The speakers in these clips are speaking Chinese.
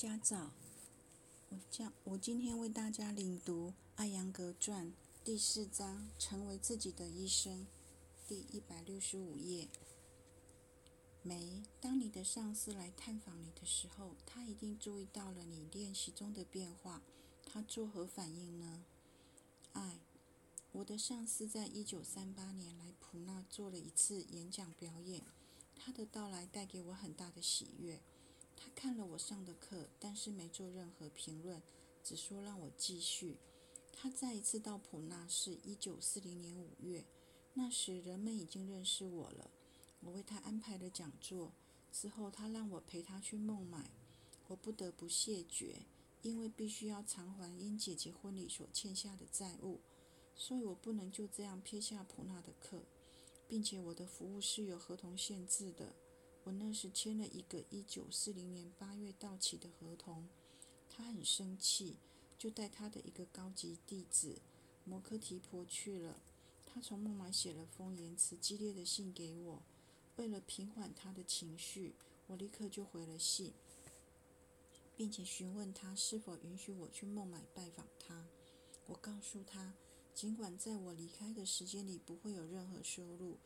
家早，我将我今天为大家领读《艾扬格传》第四章“成为自己的医生”，第一百六十五页。梅，当你的上司来探访你的时候，他一定注意到了你练习中的变化，他作何反应呢？爱，我的上司在一九三八年来普纳做了一次演讲表演，他的到来带给我很大的喜悦。他看了我上的课，但是没做任何评论，只说让我继续。他再一次到普纳是一九四零年五月，那时人们已经认识我了。我为他安排了讲座，之后他让我陪他去孟买。我不得不谢绝，因为必须要偿还因姐姐婚礼所欠下的债务，所以我不能就这样撇下普纳的课，并且我的服务是有合同限制的。我那时签了一个一九四零年八月到期的合同，他很生气，就带他的一个高级弟子摩诃提婆去了。他从孟买写了封言辞激烈的信给我，为了平缓他的情绪，我立刻就回了信，并且询问他是否允许我去孟买拜访他。我告诉他，尽管在我离开的时间里不会有任何收入。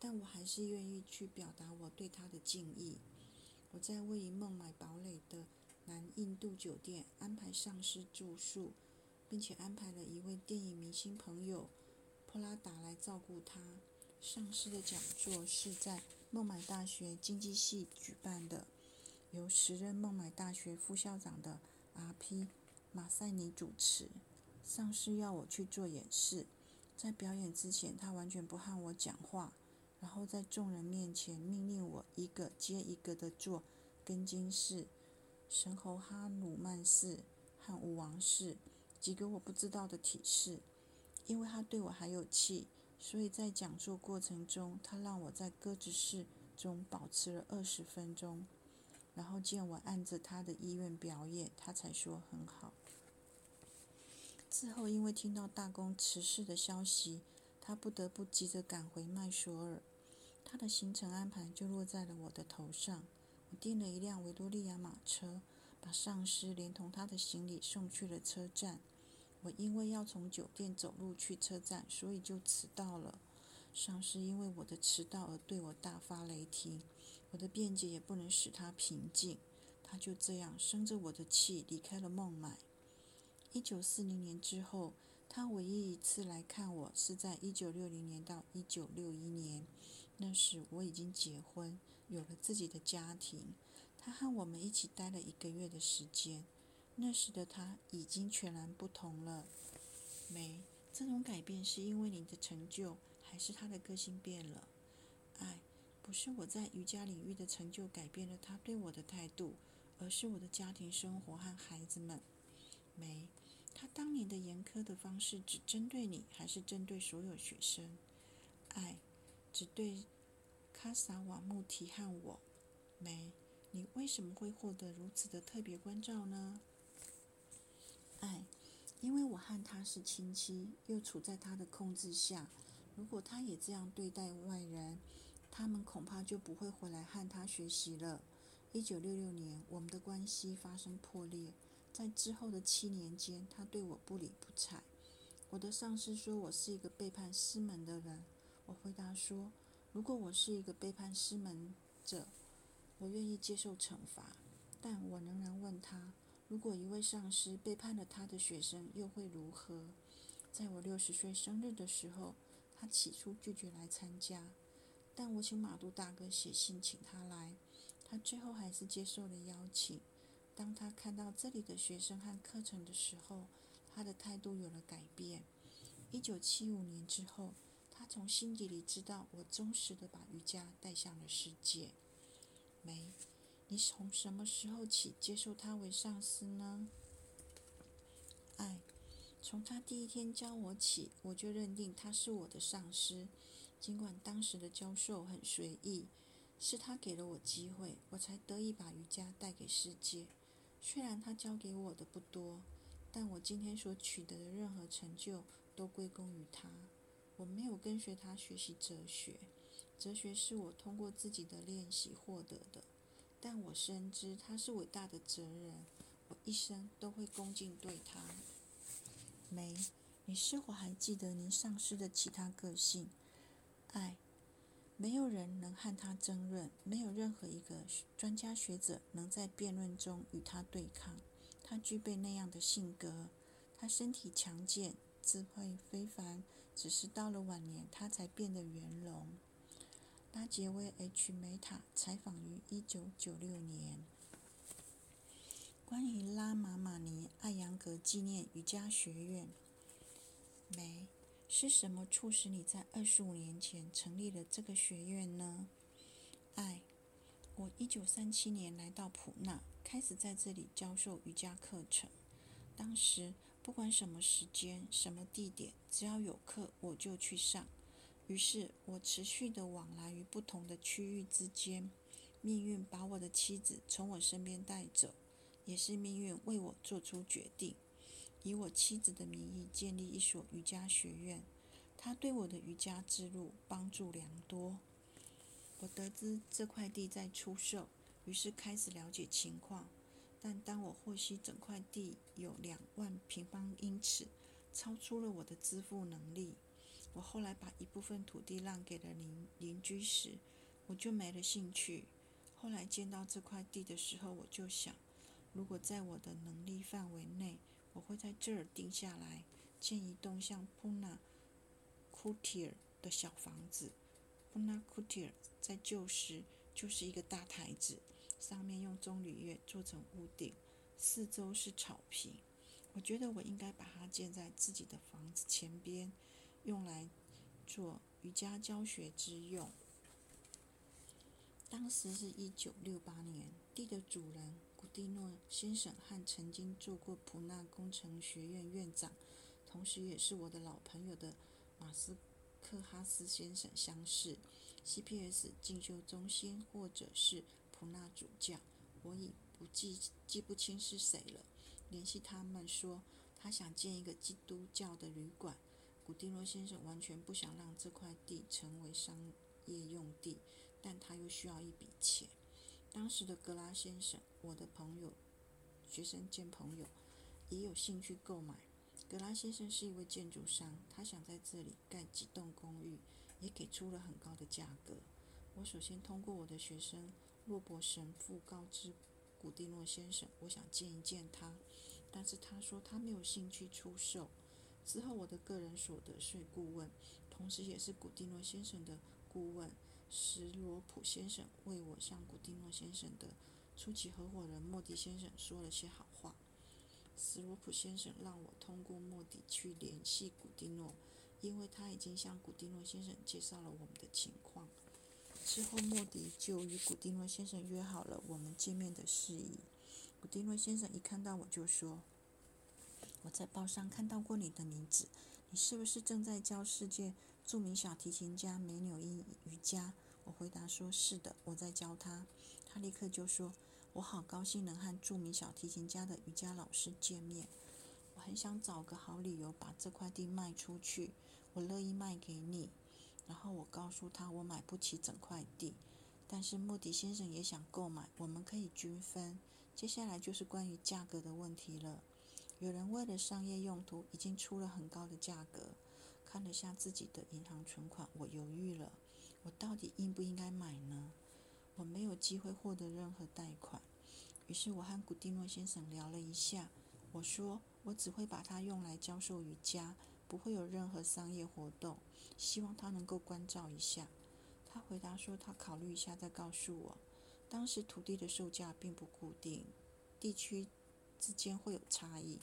但我还是愿意去表达我对他的敬意。我在位于孟买堡垒的南印度酒店安排上司住宿，并且安排了一位电影明星朋友普拉达来照顾他。上司的讲座是在孟买大学经济系举办的，由时任孟买大学副校长的 R.P. 马赛尼主持。上司要我去做演示，在表演之前，他完全不和我讲话。然后在众人面前命令我一个接一个的做根金式、神猴哈努曼式和武王式几个我不知道的体式。因为他对我还有气，所以在讲座过程中，他让我在鸽子式中保持了二十分钟。然后见我按着他的意愿表演，他才说很好。之后因为听到大公辞世的消息，他不得不急着赶回麦索尔。他的行程安排就落在了我的头上。我订了一辆维多利亚马车，把上司连同他的行李送去了车站。我因为要从酒店走路去车站，所以就迟到了。上司因为我的迟到而对我大发雷霆，我的辩解也不能使他平静。他就这样生着我的气离开了孟买。一九四零年之后，他唯一一次来看我是在一九六零年到一九六一年。那时我已经结婚，有了自己的家庭。他和我们一起待了一个月的时间。那时的他已经全然不同了。没，这种改变是因为你的成就，还是他的个性变了？爱，不是我在瑜伽领域的成就改变了他对我的态度，而是我的家庭生活和孩子们。没，他当年的严苛的方式只针对你，还是针对所有学生？爱。只对卡萨瓦穆提和我，没你为什么会获得如此的特别关照呢？爱，因为我和他是亲戚，又处在他的控制下。如果他也这样对待外人，他们恐怕就不会回来和他学习了。一九六六年，我们的关系发生破裂，在之后的七年间，他对我不理不睬。我的上司说我是一个背叛师门的人。我回答说：“如果我是一个背叛师门者，我愿意接受惩罚。但我仍然问他：如果一位上司背叛了他的学生，又会如何？”在我六十岁生日的时候，他起初拒绝来参加，但我请马杜大哥写信请他来，他最后还是接受了邀请。当他看到这里的学生和课程的时候，他的态度有了改变。一九七五年之后。他从心底里知道，我忠实的把瑜伽带向了世界。梅，你从什么时候起接受他为上司呢？爱，从他第一天教我起，我就认定他是我的上司。尽管当时的教授很随意，是他给了我机会，我才得以把瑜伽带给世界。虽然他教给我的不多，但我今天所取得的任何成就，都归功于他。我没有跟随他学习哲学，哲学是我通过自己的练习获得的。但我深知他是伟大的哲人，我一生都会恭敬对他。梅，你是否还记得您上师的其他个性？爱，没有人能和他争论，没有任何一个专家学者能在辩论中与他对抗。他具备那样的性格，他身体强健，智慧非凡，只是到了晚年，他才变得圆融。拉杰威 ·H· 梅塔采访于一九九六年。关于拉玛玛尼艾扬格纪念瑜伽学院，梅，是什么促使你在二十五年前成立了这个学院呢？爱，我一九三七年来到普纳，开始在这里教授瑜伽课程。当时不管什么时间、什么地点，只要有课我就去上。于是我持续的往来于不同的区域之间。命运把我的妻子从我身边带走。也是命运为我做出决定，以我妻子的名义建立一所瑜伽学院。她对我的瑜伽之路帮助良多。我得知这块地在出售，于是开始了解情况。但当我获悉整块地有两万平方英尺，超出了我的支付能力，我后来把一部分土地让给了邻邻居时，我就没了兴趣。后来见到这块地的时候，我就想。如果在我的能力范围内，在这儿定下来，建一栋像 Puna Kutir 的小房子。Puna Kutir 在旧时就是一个大台子，上面用棕榈叶做成屋顶，四周是草坪。我觉得我应该把它建在自己的房子前边，用来做瑜伽教学之用。当时是一九六八年，地的主人。古蒂诺先生和曾经做过普纳工程学院院长，同时也是我的老朋友的马斯克哈斯先生相识。CPS 进修中心或者是普纳主教，我已不记记不清是谁了。联系他们说，他想建一个基督教的旅馆。古蒂诺先生完全不想让这块地成为商业用地，但他又需要一笔钱。当时的格拉先生，我的朋友、学生兼朋友，也有兴趣购买。格拉先生是一位建筑商，他想在这里盖几栋公寓，也给出了很高的价格。我首先通过我的学生洛伯神父告知古蒂诺先生，我想见一见他，但是他说他没有兴趣出售。之后，我的个人所得税顾问，同时也是古蒂诺先生的顾问。史罗普先生为我向古蒂诺先生的初期合伙人莫迪先生说了些好话。史罗普先生让我通过莫迪去联系古蒂诺，因为他已经向古蒂诺先生介绍了我们的情况。之后，莫迪就与古蒂诺先生约好了我们见面的事宜。古蒂诺先生一看到我就说：“我在报上看到过你的名字，你是不是正在教世界？”著名小提琴家梅纽因瑜伽，我回答说：“是的，我在教他。”他立刻就说：“我好高兴能和著名小提琴家的瑜伽老师见面。我很想找个好理由把这块地卖出去，我乐意卖给你。”然后我告诉他我买不起整块地，但是莫迪先生也想购买，我们可以均分。接下来就是关于价格的问题了。有人为了商业用途已经出了很高的价格。看了下自己的银行存款，我犹豫了，我到底应不应该买呢？我没有机会获得任何贷款，于是我和古蒂诺先生聊了一下。我说我只会把它用来教授瑜伽，不会有任何商业活动，希望他能够关照一下。他回答说他考虑一下再告诉我。当时土地的售价并不固定，地区之间会有差异，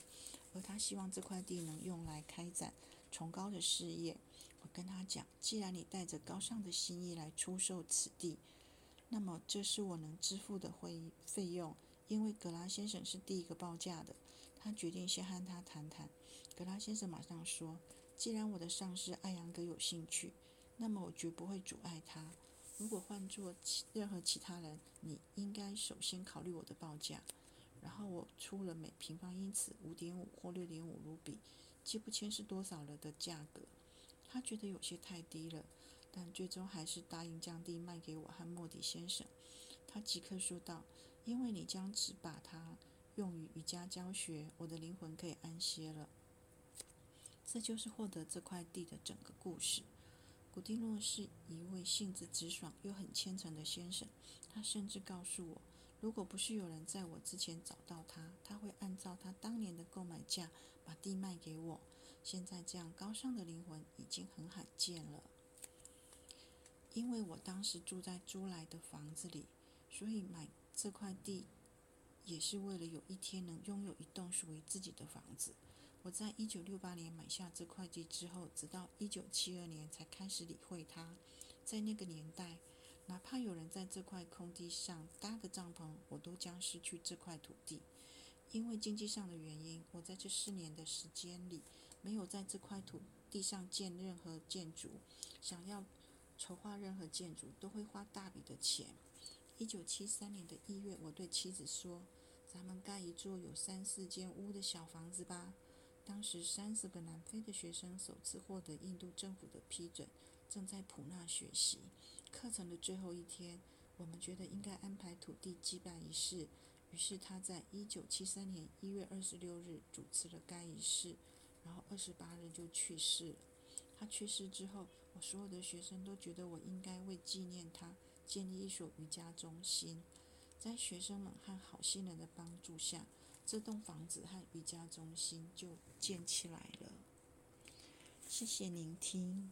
而他希望这块地能用来开展。崇高的事业，我跟他讲：既然你带着高尚的心意来出售此地，那么这是我能支付的会费用。因为格拉先生是第一个报价的，他决定先和他谈谈。格拉先生马上说：既然我的上司艾扬格有兴趣，那么我绝不会阻碍他。如果换做其任何其他人，你应该首先考虑我的报价。然后我出了每平方英尺五点五或六点五卢比。记不清是多少了的价格，他觉得有些太低了，但最终还是答应降低卖给我和莫迪先生。他即刻说道：“因为你将只把它用于瑜伽教学，我的灵魂可以安歇了。这就是获得这块地的整个故事。古蒂诺是一位性子直爽又很虔诚的先生，他甚至告诉我，如果不是有人在我之前找到他，他会按照他当年的购买价把地卖给我。现在这样高尚的灵魂已经很罕见了。因为我当时住在租来的房子里，所以买这块地也是为了有一天能拥有一栋属于自己的房子。我在一九六八年买下这块地之后，直到一九七二年才开始理会它。在那个年代，哪怕有人在这块空地上搭个帐篷，我都将失去这块土地。因为经济上的原因，我在这四年的时间里没有在这块土地上建任何建筑。想要筹划任何建筑，都会花大笔的钱。一九七三年的一月，我对妻子说：“咱们盖一座有三四间屋的小房子吧。”当时，三十个南非的学生首次获得印度政府的批准，正在普纳学习。课程的最后一天，我们觉得应该安排土地祭拜仪式，于是他在一九七三年一月二十六日主持了该仪式，然后二十八日就去世了。他去世之后，我所有的学生都觉得我应该为纪念他建立一所瑜伽中心。在学生们和好心人的帮助下。这栋房子和瑜伽中心就建起来了。谢谢聆听。